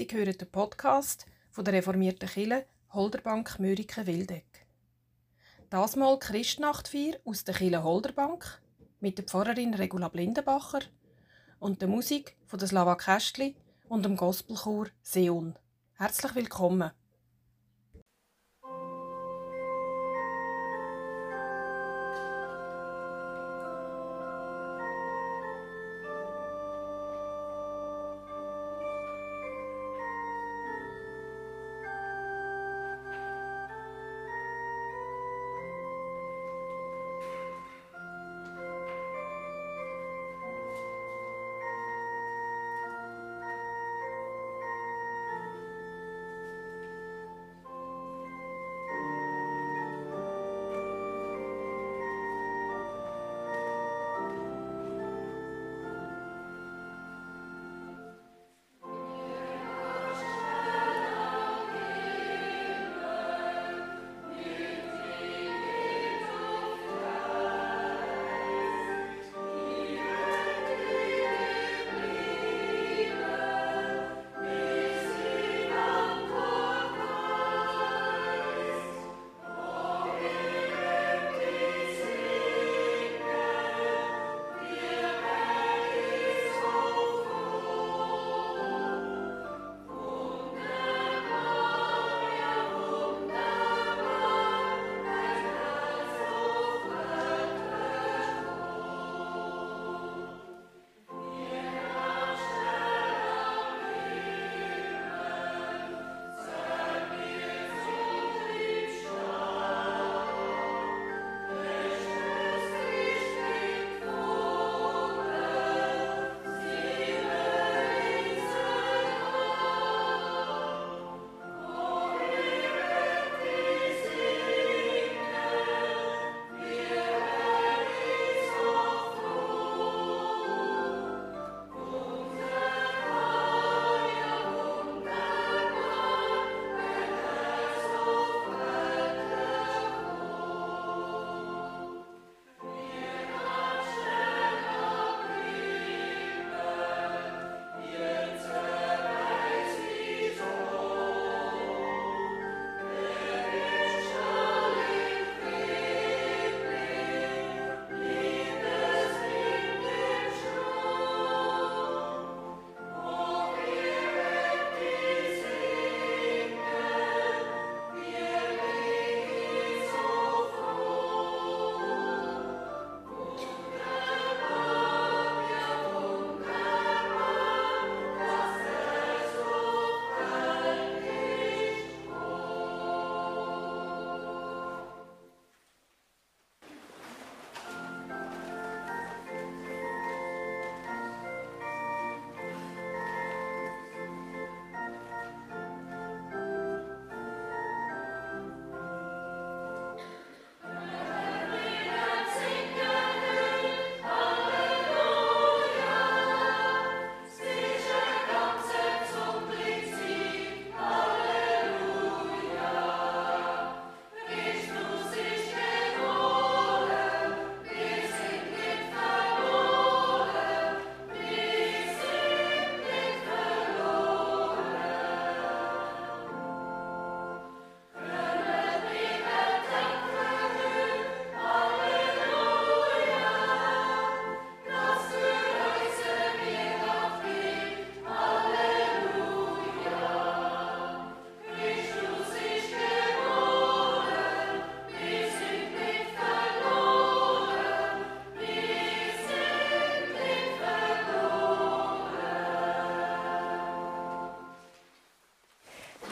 Sie hören den Podcast von der reformierten Kille Holderbank Möriken Wildeck. Das mal Christnachtfeier aus der Kille Holderbank mit der Pfarrerin Regula Blindenbacher und der Musik von der Slava Kästli und dem Gospelchor Seon. Herzlich willkommen.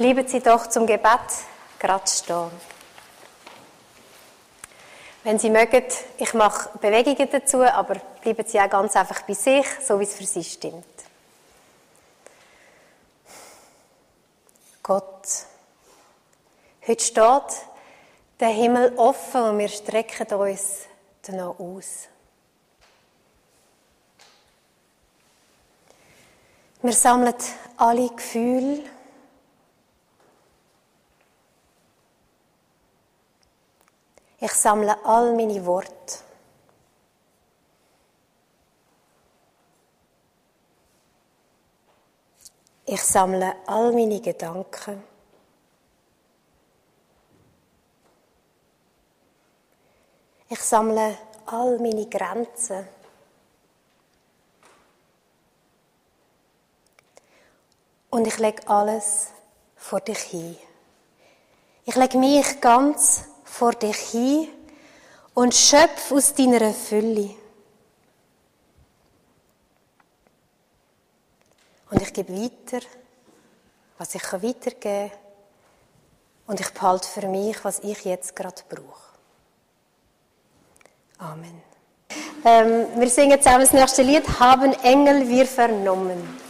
Bleiben Sie doch zum Gebet gerade stehen. Wenn Sie mögen, ich mache Bewegungen dazu, aber bleiben Sie auch ganz einfach bei sich, so wie es für Sie stimmt. Gott, heute steht der Himmel offen und wir strecken uns danach aus. Wir sammeln alle Gefühle, Ich sammle all meine Worte. Ich sammle all meine Gedanken. Ich sammle all meine Grenzen. Und ich lege alles vor dich hin. Ich lege mich ganz vor dich hin und schöpfe aus deiner Fülle. Und ich gebe weiter, was ich weitergeben kann. Und ich behalte für mich, was ich jetzt gerade brauche. Amen. Ähm, wir singen zusammen das nächste Lied, Haben Engel wir vernommen.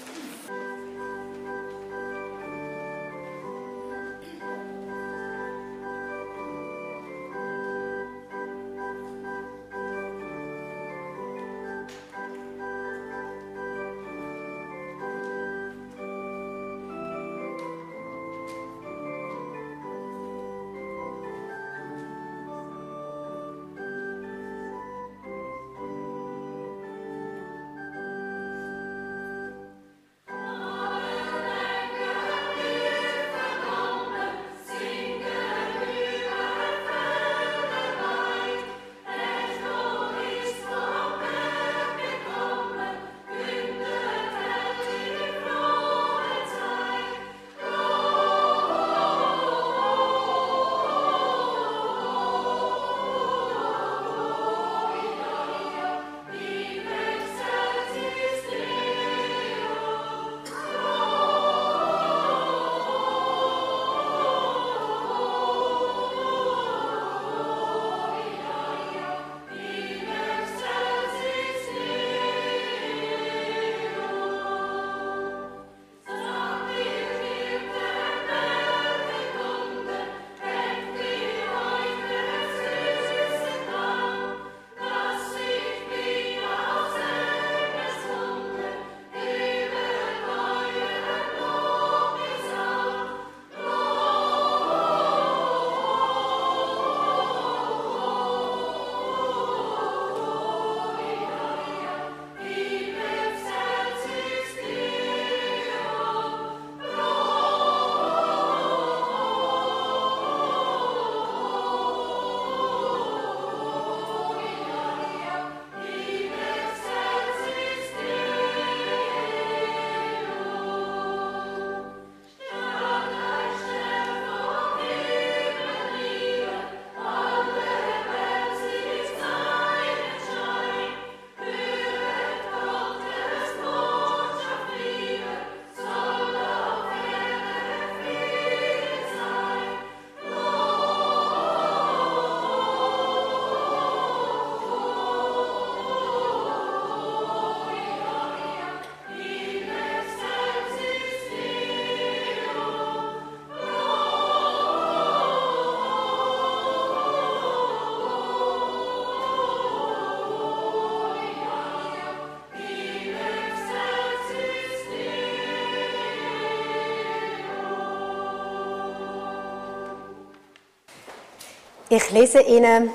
Ich lese Ihnen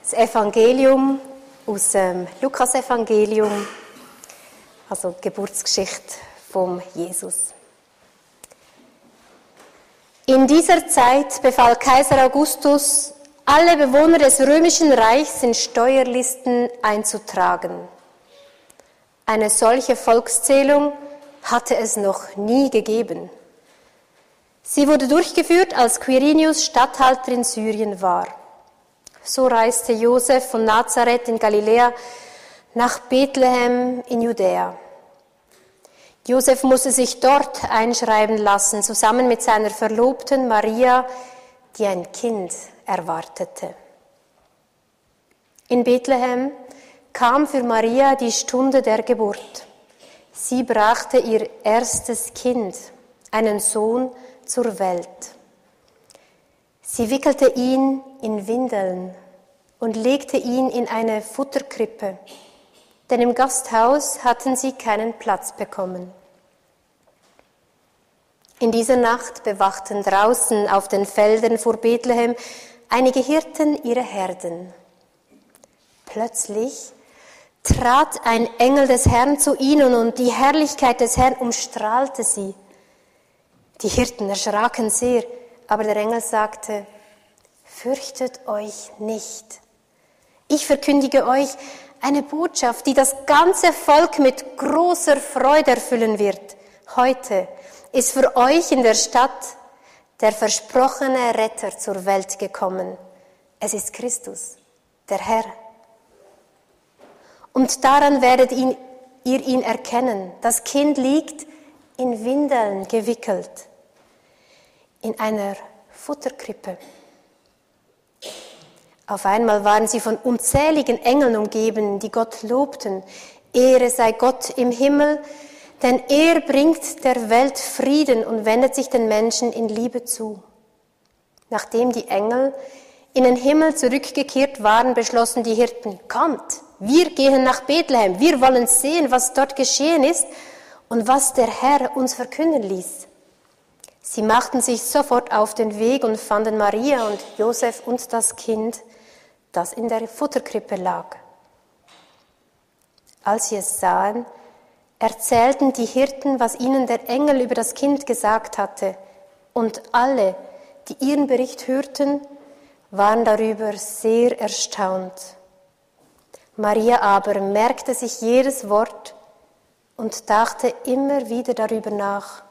das Evangelium aus dem Lukas-Evangelium, also die Geburtsgeschichte von Jesus. In dieser Zeit befahl Kaiser Augustus, alle Bewohner des römischen Reichs in Steuerlisten einzutragen. Eine solche Volkszählung hatte es noch nie gegeben. Sie wurde durchgeführt, als Quirinius Statthalter in Syrien war. So reiste Josef von Nazareth in Galiläa nach Bethlehem in Judäa. Josef musste sich dort einschreiben lassen, zusammen mit seiner Verlobten Maria, die ein Kind erwartete. In Bethlehem kam für Maria die Stunde der Geburt. Sie brachte ihr erstes Kind, einen Sohn, zur Welt. Sie wickelte ihn in Windeln und legte ihn in eine Futterkrippe, denn im Gasthaus hatten sie keinen Platz bekommen. In dieser Nacht bewachten draußen auf den Feldern vor Bethlehem einige Hirten ihre Herden. Plötzlich trat ein Engel des Herrn zu ihnen und die Herrlichkeit des Herrn umstrahlte sie. Die Hirten erschraken sehr, aber der Engel sagte, fürchtet euch nicht. Ich verkündige euch eine Botschaft, die das ganze Volk mit großer Freude erfüllen wird. Heute ist für euch in der Stadt der versprochene Retter zur Welt gekommen. Es ist Christus, der Herr. Und daran werdet ihr ihn erkennen. Das Kind liegt in Windeln gewickelt, in einer Futterkrippe. Auf einmal waren sie von unzähligen Engeln umgeben, die Gott lobten. Ehre sei Gott im Himmel, denn er bringt der Welt Frieden und wendet sich den Menschen in Liebe zu. Nachdem die Engel in den Himmel zurückgekehrt waren, beschlossen die Hirten, kommt, wir gehen nach Bethlehem, wir wollen sehen, was dort geschehen ist und was der Herr uns verkünden ließ. Sie machten sich sofort auf den Weg und fanden Maria und Josef und das Kind, das in der Futterkrippe lag. Als sie es sahen, erzählten die Hirten, was ihnen der Engel über das Kind gesagt hatte, und alle, die ihren Bericht hörten, waren darüber sehr erstaunt. Maria aber merkte sich jedes Wort und dachte immer wieder darüber nach.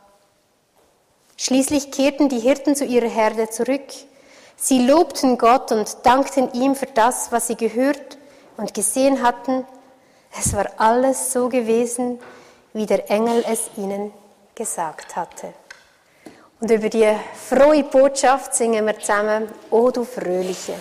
Schließlich kehrten die Hirten zu ihrer Herde zurück. Sie lobten Gott und dankten ihm für das, was sie gehört und gesehen hatten. Es war alles so gewesen, wie der Engel es ihnen gesagt hatte. Und über die frohe Botschaft singen wir zusammen, O du Fröhliche.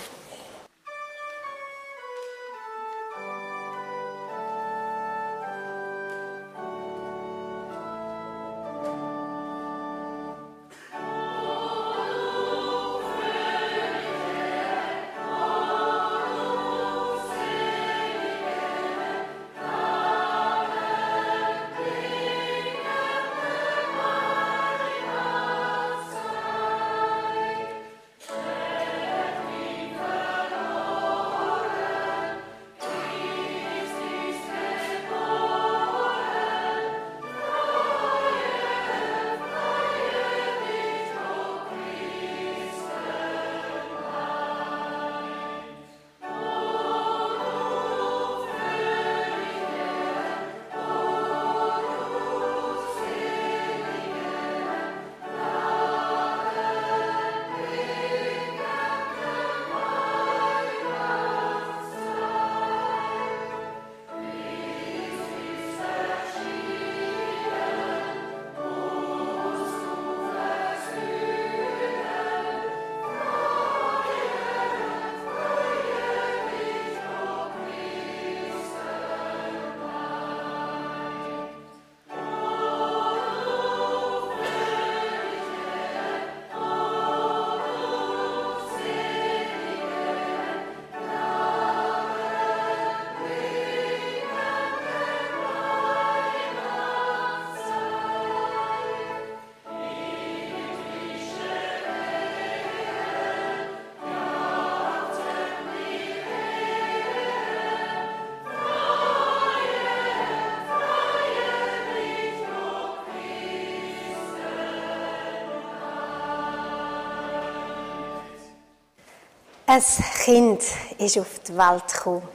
Ein Kind ist auf die Welt gekommen.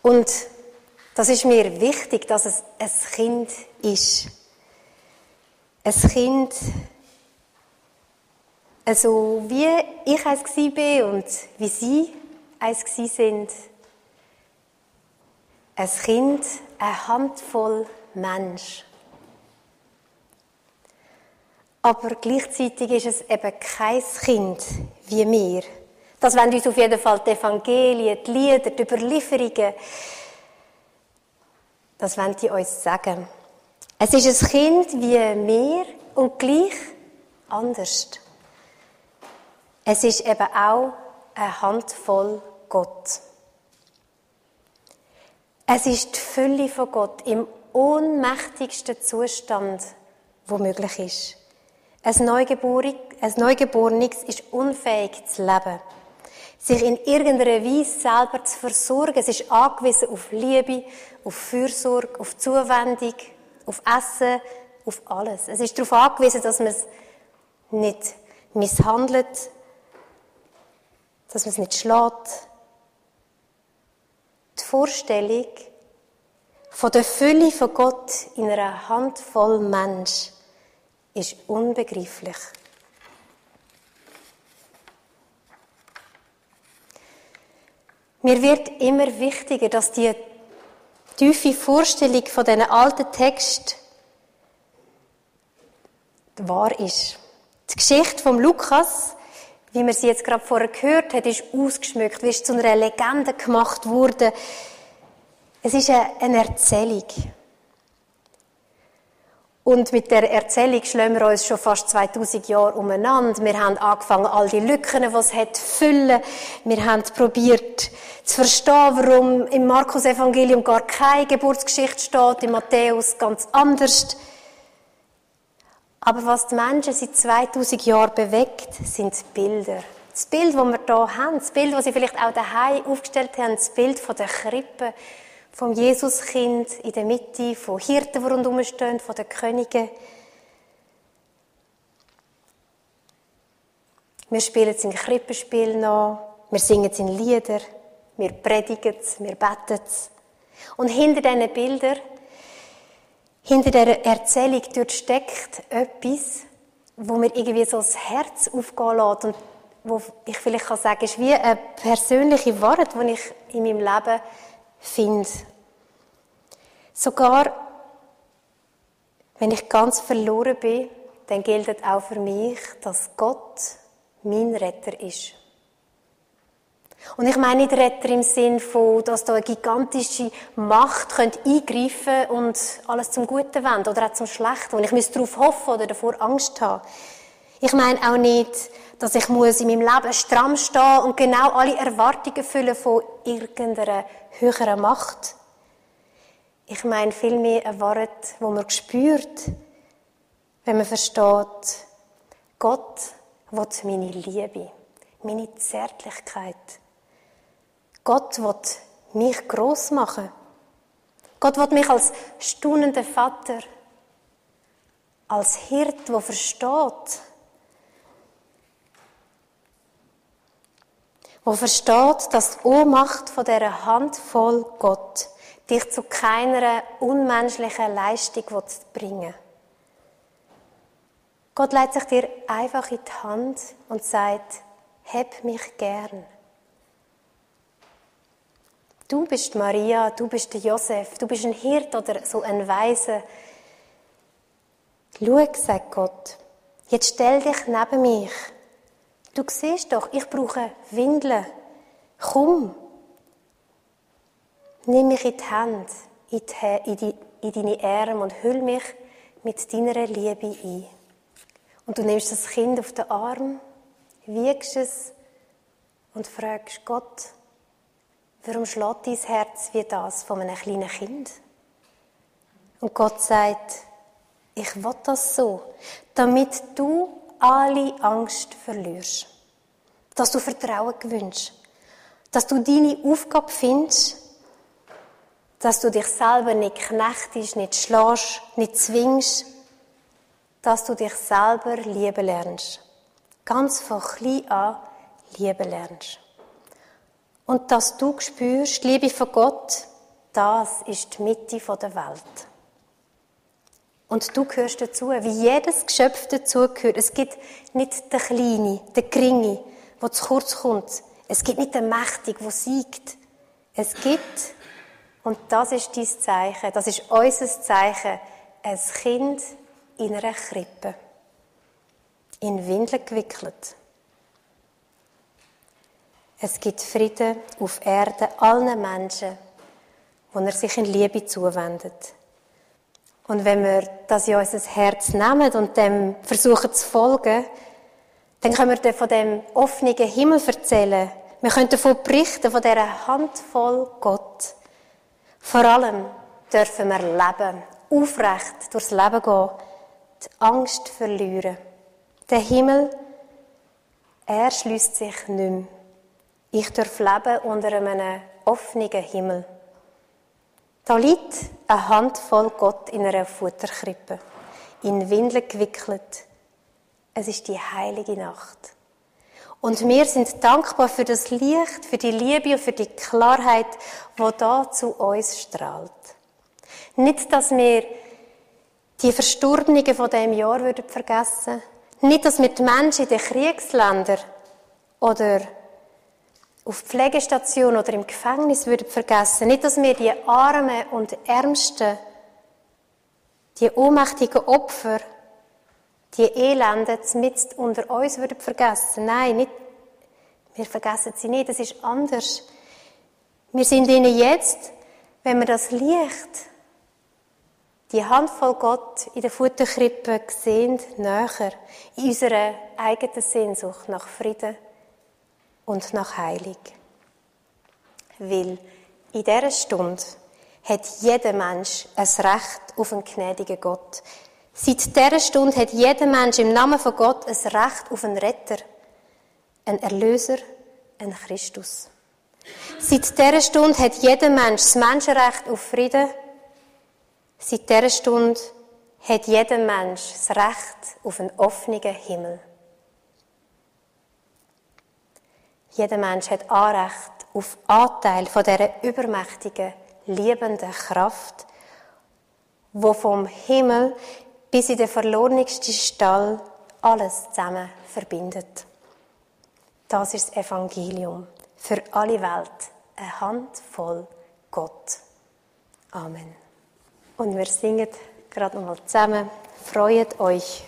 Und das ist mir wichtig, dass es ein Kind ist. Ein Kind, also wie ich eins war und wie Sie eins sind. Ein Kind, eine Handvoll Mensch. Aber gleichzeitig ist es eben kein Kind wie wir. Das wollen uns auf jeden Fall die Evangelien, die Lieder, die Überlieferungen, das wollen die uns sagen. Es ist ein Kind wie wir und gleich anders. Es ist eben auch eine Handvoll Gott. Es ist die Fülle von Gott im ohnmächtigsten Zustand, wo möglich ist. Ein Neugeborenes ist unfähig zu leben sich in irgendeiner Weise selber zu versorgen. Es ist angewiesen auf Liebe, auf Fürsorge, auf Zuwendung, auf Essen, auf alles. Es ist darauf angewiesen, dass man es nicht misshandelt, dass man es nicht schlägt. Die Vorstellung von der Fülle von Gott in einer Handvoll Mensch ist unbegreiflich. Mir wird immer wichtiger, dass die tiefe Vorstellung von diesen alten Text wahr ist. Die Geschichte von Lukas, wie man sie jetzt gerade vorher gehört hat, ist ausgeschmückt, wie ist zu einer Legende gemacht worden. Es ist eine Erzählung. Und mit der Erzählung schlagen wir uns schon fast 2000 Jahre umeinander. Wir haben angefangen, all die Lücken, die es hat, zu füllen. Wir haben probiert zu verstehen, warum im Markus-Evangelium gar keine Geburtsgeschichte steht, im Matthäus ganz anders. Aber was die Menschen seit 2000 Jahren bewegt, sind Bilder. Das Bild, das wir hier haben, das Bild, das sie vielleicht auch daheim aufgestellt haben, das Bild von der Krippe, vom Jesuskind in der Mitte, von Hirten, die rundherum stehen, von den Königen. Wir spielen es in Krippenspiel nach, wir singen in Lieder, wir predigen es, wir beten es. Und hinter diesen Bildern, hinter dieser Erzählung dort steckt etwas, wo mir irgendwie so das Herz aufgehen lässt und wo ich vielleicht kann sagen, ist wie eine persönliche Wahrheit, die ich in meinem Leben finde. Sogar wenn ich ganz verloren bin, dann gilt auch für mich, dass Gott mein Retter ist. Und ich meine nicht Retter im Sinn von, dass da eine gigantische Macht könnte eingreifen und alles zum Guten wenden oder auch zum Schlechten. Und ich muss darauf hoffen oder davor Angst haben. Ich meine auch nicht, dass ich muss in meinem Leben stramm stehen und genau alle Erwartungen füllen von irgendeiner höheren Macht. Ich meine vielmehr ein Wort, wo man spürt, wenn man versteht, Gott will meine Liebe, meine Zärtlichkeit. Gott will mich groß machen. Gott will mich als staunender Vater, als Hirt, der versteht, wo versteht, dass die Ohnmacht von dieser Handvoll Gott dich zu keiner unmenschlichen Leistung bringen Gott leitet sich dir einfach in die Hand und sagt, heb mich gern. Du bist Maria, du bist Josef, du bist ein Hirt oder so ein Weise. Schau, sagt Gott, jetzt stell dich neben mich. Du siehst doch, ich brauche Windeln. Komm. Nimm mich in die Hand, in, die, in, die, in deine Arme und hüll mich mit deiner Liebe ein. Und du nimmst das Kind auf den Arm, wiegst es und fragst Gott, warum schlägt dein Herz wie das von einem kleinen Kind? Und Gott sagt, ich will das so, damit du alle Angst verlierst. Dass du Vertrauen gewünscht. Dass du deine Aufgabe findest. Dass du dich selber nicht knechtest, nicht schlägst, nicht zwingst. Dass du dich selber lieben lernst. Ganz von klein an lieben lernst. Und dass du spürst, Liebe von Gott, das ist die Mitte der Welt. Und du gehörst dazu, wie jedes Geschöpf dazugehört. Es gibt nicht den Kleinen, den Geringe, der zu kurz kommt. Es gibt nicht den Mächtigen, der siegt. Es gibt, und das ist dein Zeichen, das ist unser Zeichen, ein Kind in einer Krippe. In Windeln gewickelt. Es gibt Frieden auf Erde allen Menschen, wo er sich in Liebe zuwendet. Und wenn wir das in unser Herz nehmen und dem versuchen zu folgen, dann können wir von dem offenen Himmel erzählen. Wir können davon berichten, von dieser Handvoll Gott. Vor allem dürfen wir leben, aufrecht durchs Leben gehen, die Angst verlieren. Der Himmel, er schließt sich nicht mehr. Ich darf leben unter einem offenen Himmel. Da liegt eine Handvoll Gott in einer Futterkrippe. in Windeln gewickelt. Es ist die heilige Nacht. Und wir sind dankbar für das Licht, für die Liebe und für die Klarheit, wo da zu uns strahlt. Nicht, dass wir die Verstorbenen von dem Jahr würden vergessen. Nicht, dass wir die Menschen in den Kriegsländern oder auf Pflegestation oder im Gefängnis würden vergessen. Nicht, dass wir die Armen und Ärmsten, die ohnmächtigen Opfer, die Elenden mit unter uns würden vergessen. Nein, nicht. Wir vergessen sie nicht. Das ist anders. Wir sind ihnen jetzt, wenn wir das Licht, die Handvoll Gott in der Futterkrippe sehen, näher in unserer eigenen Sehnsucht nach Frieden und nach Heilig. Weil in dieser Stunde hat jeder Mensch ein Recht auf einen gnädigen Gott. Seit dieser Stunde hat jeder Mensch im Namen von Gott ein Recht auf einen Retter, einen Erlöser, einen Christus. Seit dieser Stunde hat jeder Mensch das Menschenrecht auf Frieden. Seit dieser Stunde hat jeder Mensch das Recht auf einen offenen Himmel. Jeder Mensch hat Anrecht auf Anteil von dieser übermächtigen, liebenden Kraft, wo vom Himmel bis in den verlorensten Stall alles zusammen verbindet. Das ist das Evangelium für alle Welt, eine Handvoll Gott. Amen. Und wir singen gerade nochmal zusammen. Freut euch.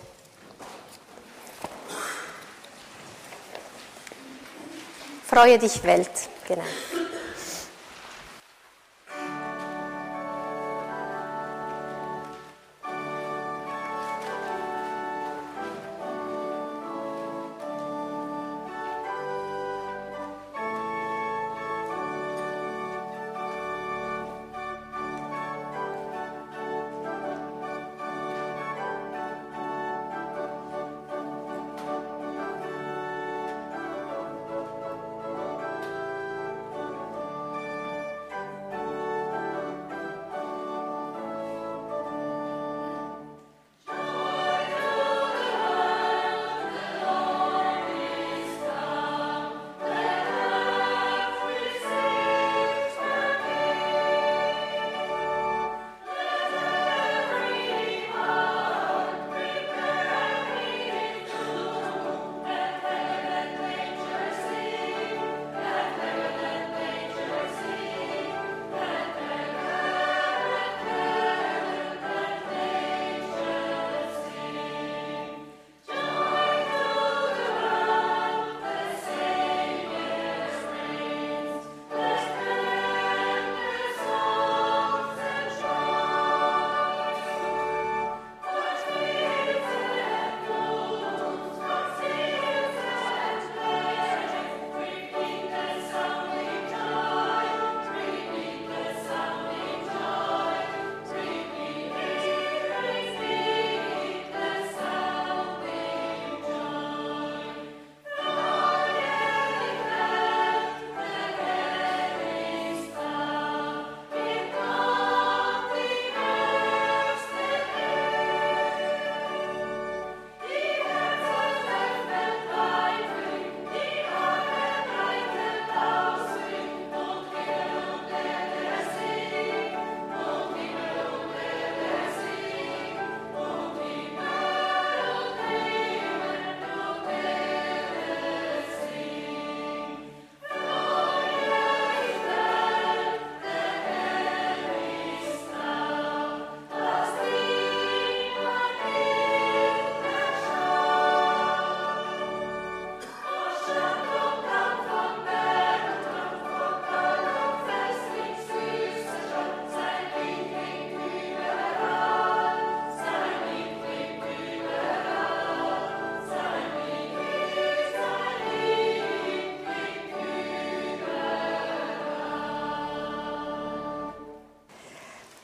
Freue dich Welt, genau.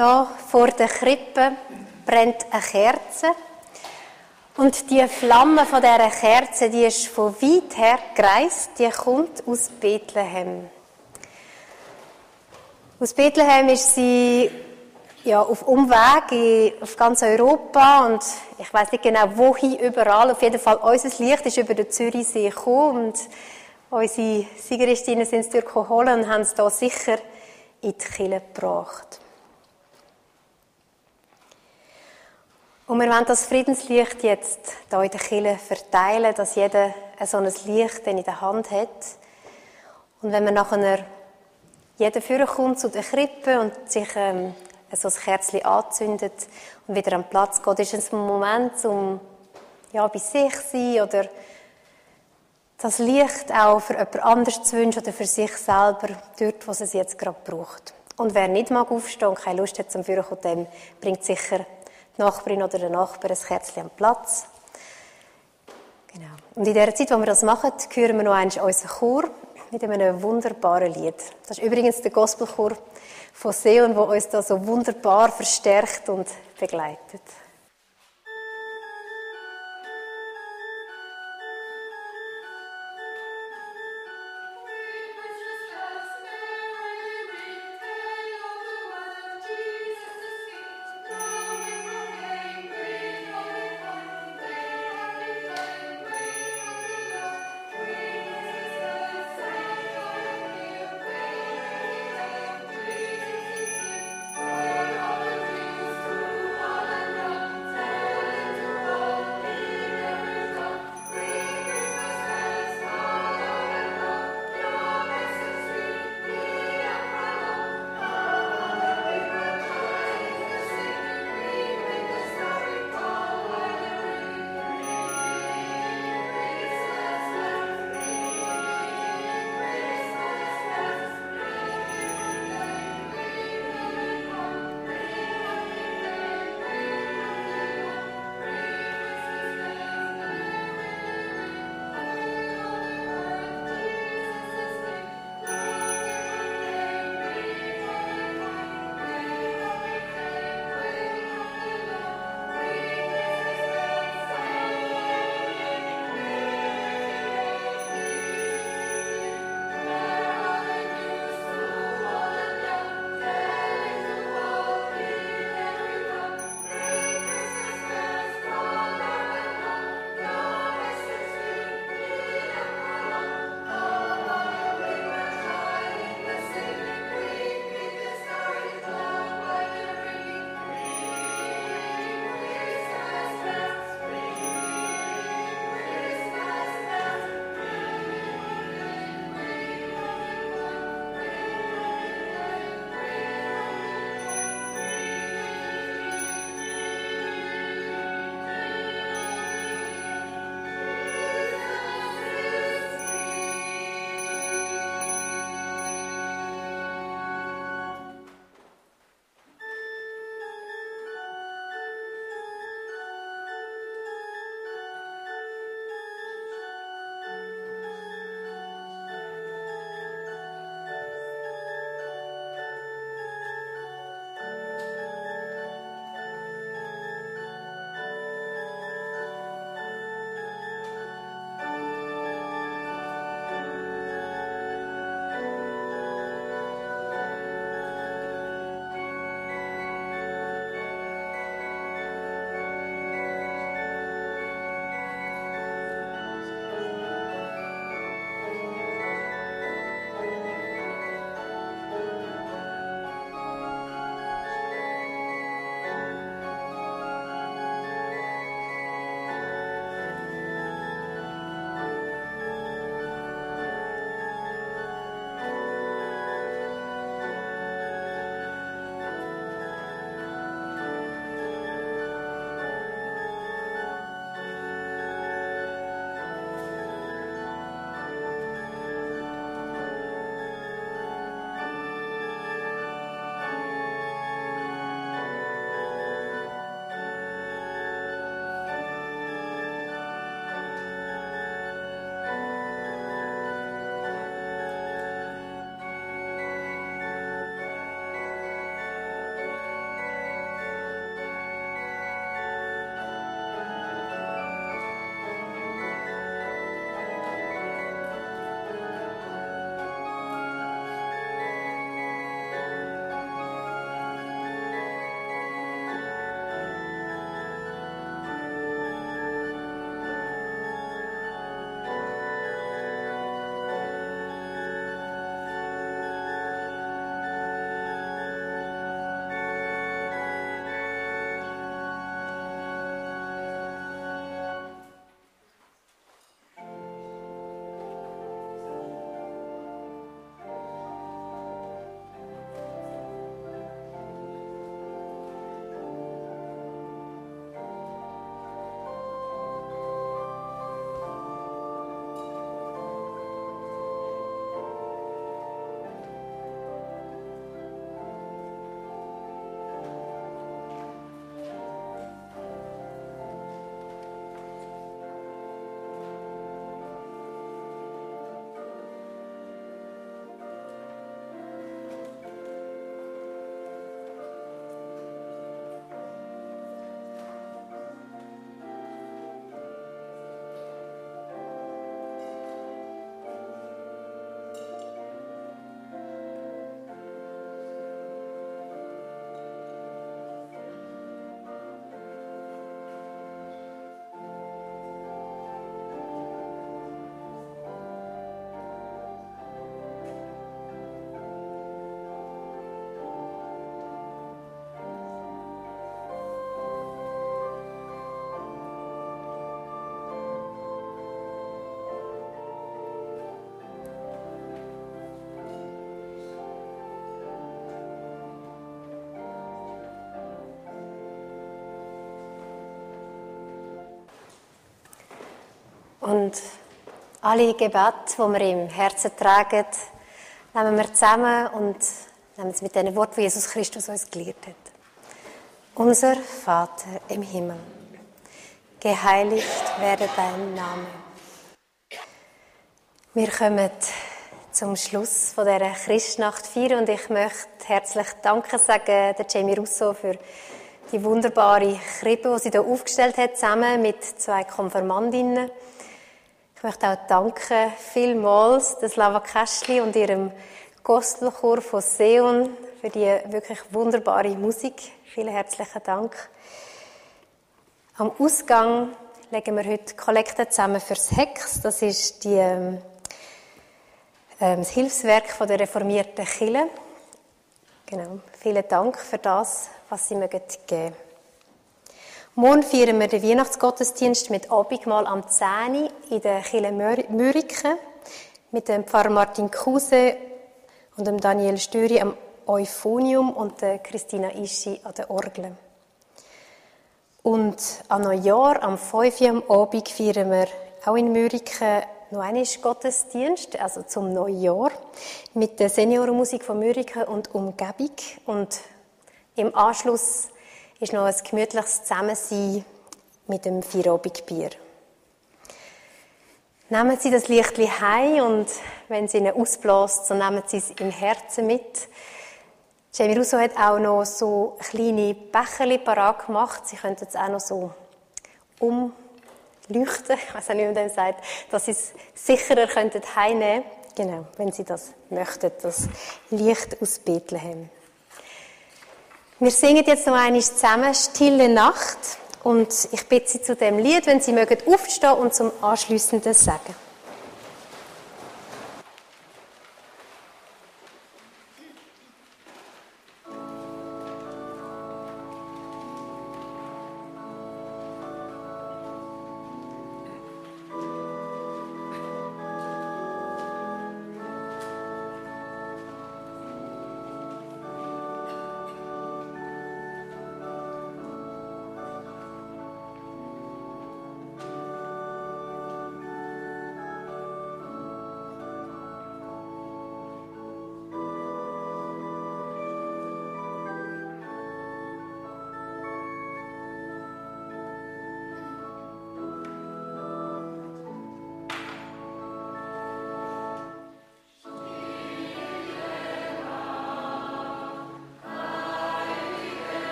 Da vor der Krippe brennt eine Kerze. Und die Flamme von dieser Kerze, die ist von weit her gereist, die kommt aus Bethlehem. Aus Bethlehem ist sie ja, auf Umweg auf ganz Europa und ich weiß nicht genau wohin, überall. Auf jeden Fall, unser Licht ist über den Zürichsee gekommen und unsere Siegeristinnen sind es durchgeholt und haben es hier sicher in die Kille gebracht. Und wir wollen das Friedenslicht jetzt hier in der Kille verteilen, dass jeder so ein Licht in der Hand hat. Und wenn man nachher jeder führen kommt zu der Krippe und sich ähm, so ein Kerzchen anzündet und wieder am Platz geht, ist es ein Moment, um ja, bei sich zu sein oder das Licht auch für jemand anderes zu wünschen oder für sich selber, dort, wo es jetzt gerade braucht. Und wer nicht mag aufstehen und keine Lust hat zum Führen dem bringt sicher Nachbarin oder der Nachbar ein Kerzchen am Platz. Genau. Und in der Zeit, wo wir das machen, hören wir noch einmal unseren Chor mit einem wunderbaren Lied. Das ist übrigens der Gospelchor von Seon, der uns da so wunderbar verstärkt und begleitet. Und alle Gebete, die wir im Herzen tragen, nehmen wir zusammen und nehmen es mit den Worten, die Jesus Christus uns gelehrt hat. Unser Vater im Himmel, geheiligt werde dein Name. Wir kommen zum Schluss von dieser Christnacht 4 und ich möchte herzlich Danke sagen der Jamie Russo für die wunderbare Krippe, die sie hier aufgestellt hat, zusammen mit zwei Konfirmandinnen. Ich möchte auch danken vielmals der Slava Kästli und ihrem Gospelchor von Seon für die wirklich wunderbare Musik. Vielen herzlichen Dank. Am Ausgang legen wir heute Kollekte zusammen fürs Hex. Das ist die, ähm, das Hilfswerk von der reformierten Kirche. Genau. Vielen Dank für das, was Sie mir geben Morgen feiern wir den Weihnachtsgottesdienst mit Abendmahl am 10. in der Kirche Mürike mit dem Pfarrer Martin Kuse und dem Daniel Störi am Euphonium und der Christina Ischi an der Orgel. Und an Neujahr, am 5. am Abend, feiern wir auch in Mürike noch einmal Gottesdienst, also zum Neujahr, mit der Seniorenmusik von Mürike und Umgebung. Und im Anschluss ist noch ein gemütliches Zusammensein mit dem Feierabendbier. Nehmen Sie das Lichtli heim und wenn Sie ihn ausbläst, so nehmen Sie es im Herzen mit. Jamie Russo hat auch noch so kleine Becherli parat gemacht. Sie könnten es auch noch so umleuchten, ich weiß nicht, wie man das sagt, dass Sie es sicherer könnten heimnehmen Genau, wenn Sie das möchten, das Licht aus Bethlehem. Wir singen jetzt noch einmal zusammen Stille Nacht und ich bitte Sie zu dem Lied, wenn Sie mögen, aufstehen und zum anschließenden sagen.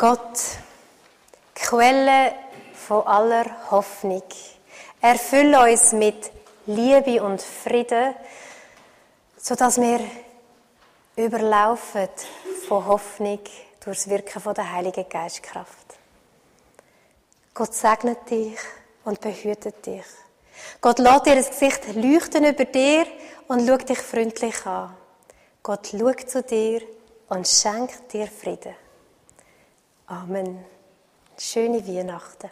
Gott, Quelle von aller Hoffnung, erfülle uns mit Liebe und Frieden, sodass wir überlaufen von Hoffnung durch das Wirken von der Heiligen Geistkraft. Gott segnet dich und behütet dich. Gott lässt dir das Gesicht leuchten über dir und schaut dich freundlich an. Gott schaut zu dir und schenkt dir Frieden. Amen. Schöne Weihnachten.